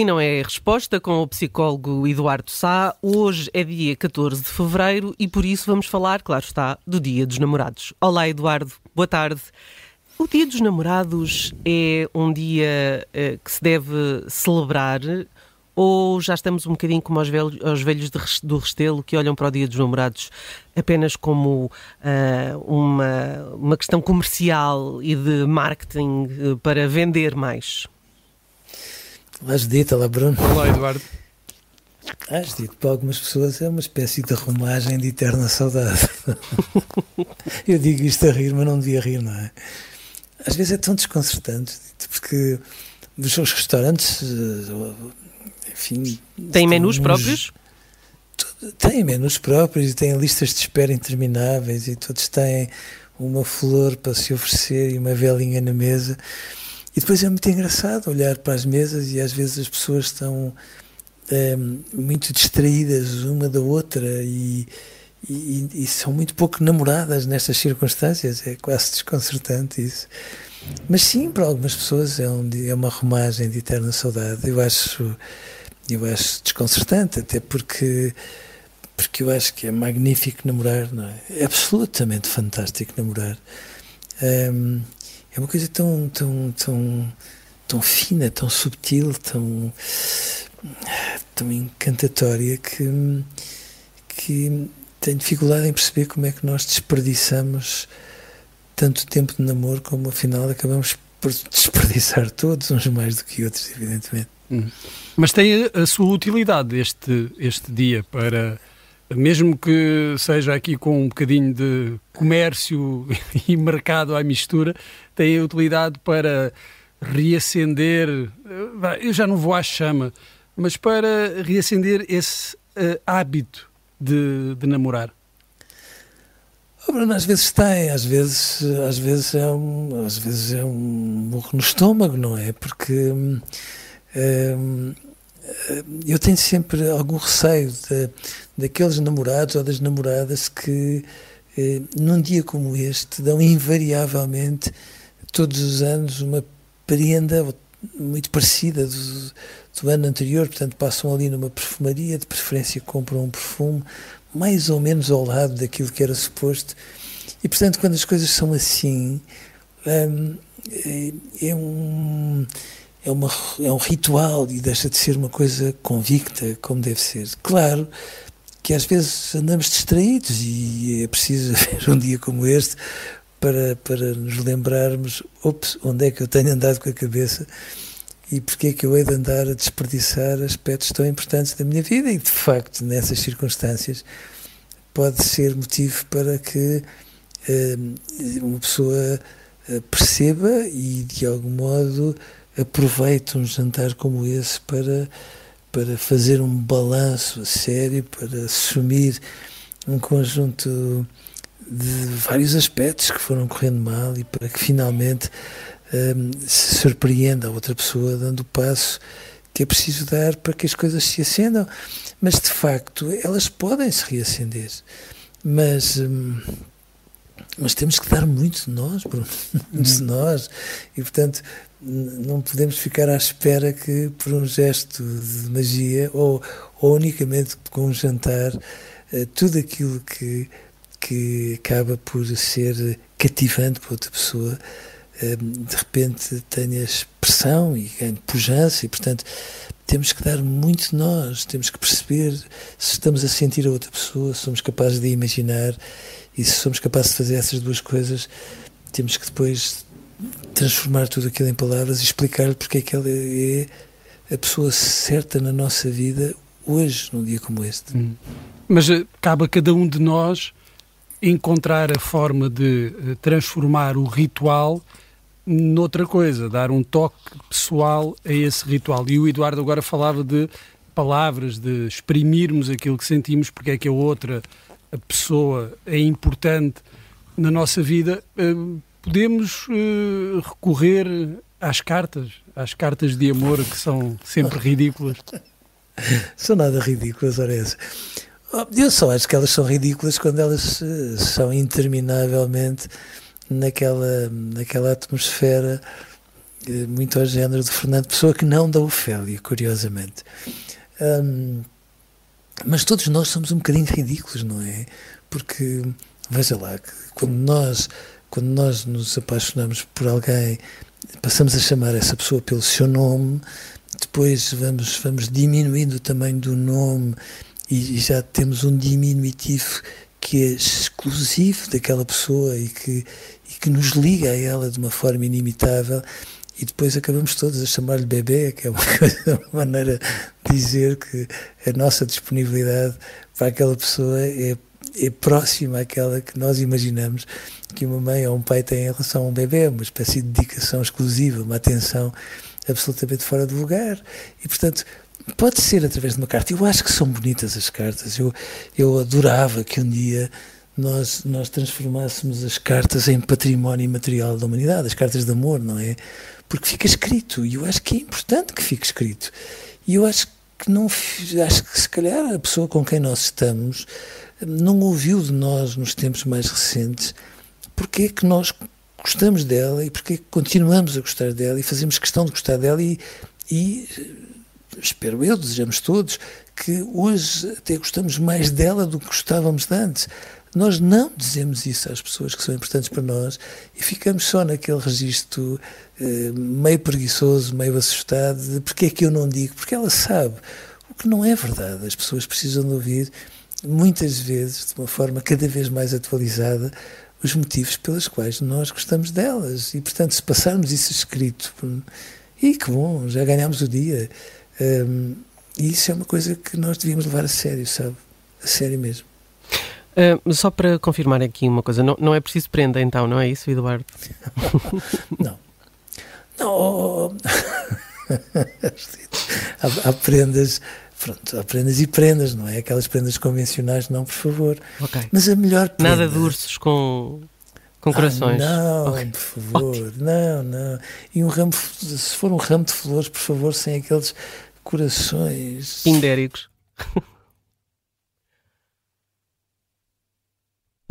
sim, não é resposta com o psicólogo Eduardo Sá. Hoje é dia 14 de fevereiro e por isso vamos falar, claro está, do Dia dos Namorados. Olá, Eduardo, boa tarde. O Dia dos Namorados é um dia eh, que se deve celebrar ou já estamos um bocadinho como aos velhos, aos velhos do Restelo que olham para o Dia dos Namorados apenas como uh, uma, uma questão comercial e de marketing uh, para vender mais? Has dito, lá Bruno. Olá, Eduardo. Has dito para algumas pessoas é uma espécie de arrumagem de eterna saudade. Eu digo isto a rir, mas não devia rir, não é? Às vezes é tão desconcertante, porque os seus restaurantes, enfim. Têm menus uns, próprios? Têm menus próprios e têm listas de espera intermináveis e todos têm uma flor para se oferecer e uma velinha na mesa. E depois é muito engraçado olhar para as mesas e às vezes as pessoas estão é, muito distraídas uma da outra e, e, e, são muito pouco namoradas nestas circunstâncias. É quase desconcertante isso. Mas sim, para algumas pessoas é, um, é uma romagem de eterna saudade. Eu acho, eu acho desconcertante, até porque porque eu acho que é magnífico namorar, não é? É absolutamente fantástico namorar. Um, é uma coisa tão, tão, tão, tão fina, tão subtil, tão, tão encantatória que, que tenho dificuldade em perceber como é que nós desperdiçamos tanto tempo de namoro como afinal acabamos por desperdiçar todos, uns mais do que outros, evidentemente. Hum. Mas tem a sua utilidade este, este dia para mesmo que seja aqui com um bocadinho de comércio e mercado à mistura, tem utilidade para reacender, eh, eu já não vou à chama, mas para reacender esse uh, hábito de, de namorar. Oh, Bruno, às vezes tem, às vezes, às vezes é um, às vezes é um burro no estômago, não é? Porque hum, hum, eu tenho sempre algum receio de, daqueles namorados ou das namoradas que, eh, num dia como este, dão invariavelmente, todos os anos, uma prenda muito parecida do, do ano anterior, portanto, passam ali numa perfumaria, de preferência compram um perfume mais ou menos ao lado daquilo que era suposto. E, portanto, quando as coisas são assim, é, é um é, uma, é um ritual e deixa de ser uma coisa convicta, como deve ser. Claro que às vezes andamos distraídos e é preciso ver um dia como este para, para nos lembrarmos, ops, onde é que eu tenho andado com a cabeça e porque é que eu hei de andar a desperdiçar aspectos tão importantes da minha vida e de facto nessas circunstâncias pode ser motivo para que uh, uma pessoa uh, perceba e de algum modo aproveite um jantar como esse para, para fazer um balanço a sério, para assumir um conjunto de vários aspectos que foram correndo mal e para que finalmente um, se surpreenda a outra pessoa dando o passo que é preciso dar para que as coisas se acendam. Mas de facto elas podem se reacender. Mas. Hum, mas temos que dar muito de nós, Bruno, muito de nós. E, portanto, não podemos ficar à espera que, por um gesto de magia ou, ou unicamente com um jantar, eh, tudo aquilo que, que acaba por ser cativante para outra pessoa, eh, de repente tenha expressão e ganhe pujança, e, portanto, temos que dar muito de nós, temos que perceber se estamos a sentir a outra pessoa, se somos capazes de imaginar e se somos capazes de fazer essas duas coisas, temos que depois transformar tudo aquilo em palavras e explicar-lhe porque é que ela é a pessoa certa na nossa vida hoje, num dia como este. Hum. Mas eh, cabe a cada um de nós encontrar a forma de eh, transformar o ritual noutra coisa, dar um toque pessoal a esse ritual. E o Eduardo agora falava de palavras, de exprimirmos aquilo que sentimos, porque é que a outra a pessoa é importante na nossa vida. Eh, podemos uh, recorrer às cartas, às cartas de amor que são sempre ridículas. são nada ridículas, ora essa. Eu só acho que elas são ridículas quando elas uh, são interminavelmente naquela, naquela atmosfera uh, muito ao género de Fernando Pessoa, que não da Ofélia, curiosamente. Um, mas todos nós somos um bocadinho ridículos, não é? Porque, veja lá, quando nós quando nós nos apaixonamos por alguém, passamos a chamar essa pessoa pelo seu nome, depois vamos, vamos diminuindo o tamanho do nome e, e já temos um diminutivo que é exclusivo daquela pessoa e que, e que nos liga a ela de uma forma inimitável e depois acabamos todos a chamar-lhe bebê, que é uma, coisa, uma maneira de dizer que a nossa disponibilidade para aquela pessoa é, é próxima àquela que nós imaginamos que uma mãe ou um pai têm em relação a um bebê, uma espécie de dedicação exclusiva, uma atenção absolutamente fora de lugar. E, portanto, pode ser através de uma carta. Eu acho que são bonitas as cartas. Eu, eu adorava que um dia nós, nós transformássemos as cartas em património material da humanidade, as cartas de amor, não é? Porque fica escrito. E eu acho que é importante que fique escrito. E eu acho que não. Acho que se calhar a pessoa com quem nós estamos não ouviu de nós nos tempos mais recentes porque é que nós gostamos dela e porque é que continuamos a gostar dela e fazemos questão de gostar dela e, e espero eu, desejamos todos, que hoje até gostamos mais dela do que gostávamos de antes. Nós não dizemos isso às pessoas que são importantes para nós e ficamos só naquele registro eh, meio preguiçoso, meio assustado de porque é que eu não digo, porque ela sabe. O que não é verdade. As pessoas precisam de ouvir, muitas vezes, de uma forma cada vez mais atualizada, os motivos pelos quais nós gostamos delas. E, portanto, se passarmos isso escrito, e que bom, já ganhámos o dia. Um, e isso é uma coisa que nós devíamos levar a sério, sabe? A sério mesmo. Uh, só para confirmar aqui uma coisa, não, não é preciso prenda então, não é isso, Eduardo? não. Não. há, há prendas pronto, há prendas e prendas, não é? Aquelas prendas convencionais, não, por favor. Okay. Mas a melhor prenda... Nada de ursos com, com corações. Ah, não, okay. por favor, Ótimo. não, não. E um ramo, se for um ramo de flores, por favor, sem aqueles corações... Indéricos.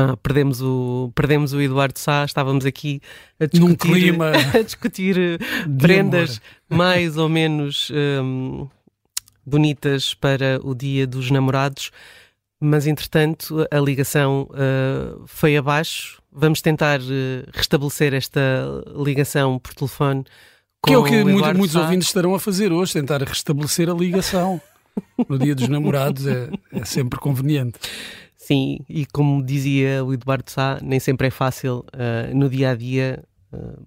Ah, perdemos, o, perdemos o Eduardo Sá, estávamos aqui a discutir, Num clima a discutir prendas mais ou menos um, bonitas para o Dia dos Namorados, mas entretanto a ligação uh, foi abaixo. Vamos tentar uh, restabelecer esta ligação por telefone. Que é o que muito, muitos ouvintes estarão a fazer hoje, tentar restabelecer a ligação. no Dia dos Namorados é, é sempre conveniente. Sim, e como dizia o Eduardo Sá, nem sempre é fácil uh, no dia a dia uh,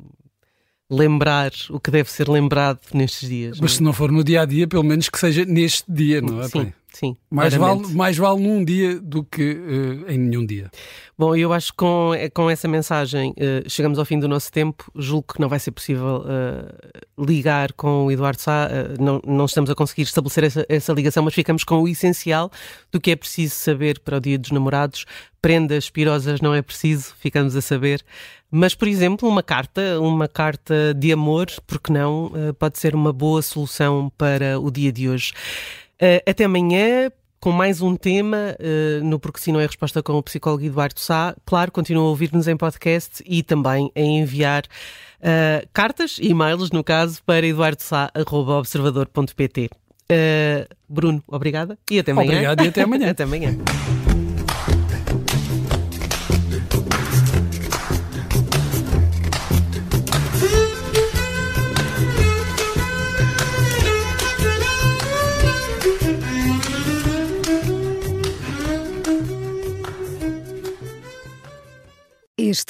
lembrar o que deve ser lembrado nestes dias. Mas não? É? se não for no dia a dia, pelo menos que seja neste dia, não é? Sim, sim. Mais vale, mais vale num dia do que uh, em nenhum dia. Bom, eu acho que com, com essa mensagem uh, chegamos ao fim do nosso tempo. Julgo que não vai ser possível uh, ligar com o Eduardo Sá, não, não estamos a conseguir estabelecer essa, essa ligação, mas ficamos com o essencial do que é preciso saber para o Dia dos Namorados. Prendas pirosas não é preciso, ficamos a saber. Mas, por exemplo, uma carta, uma carta de amor, porque não, pode ser uma boa solução para o dia de hoje. Até amanhã com mais um tema uh, no Porque Se Não é Resposta com o psicólogo Eduardo Sá. Claro, continua a ouvir-nos em podcast e também a enviar uh, cartas, e-mails, no caso, para eduardosá.observador.pt. Uh, Bruno, obrigada e até amanhã. Obrigado e até amanhã. até amanhã.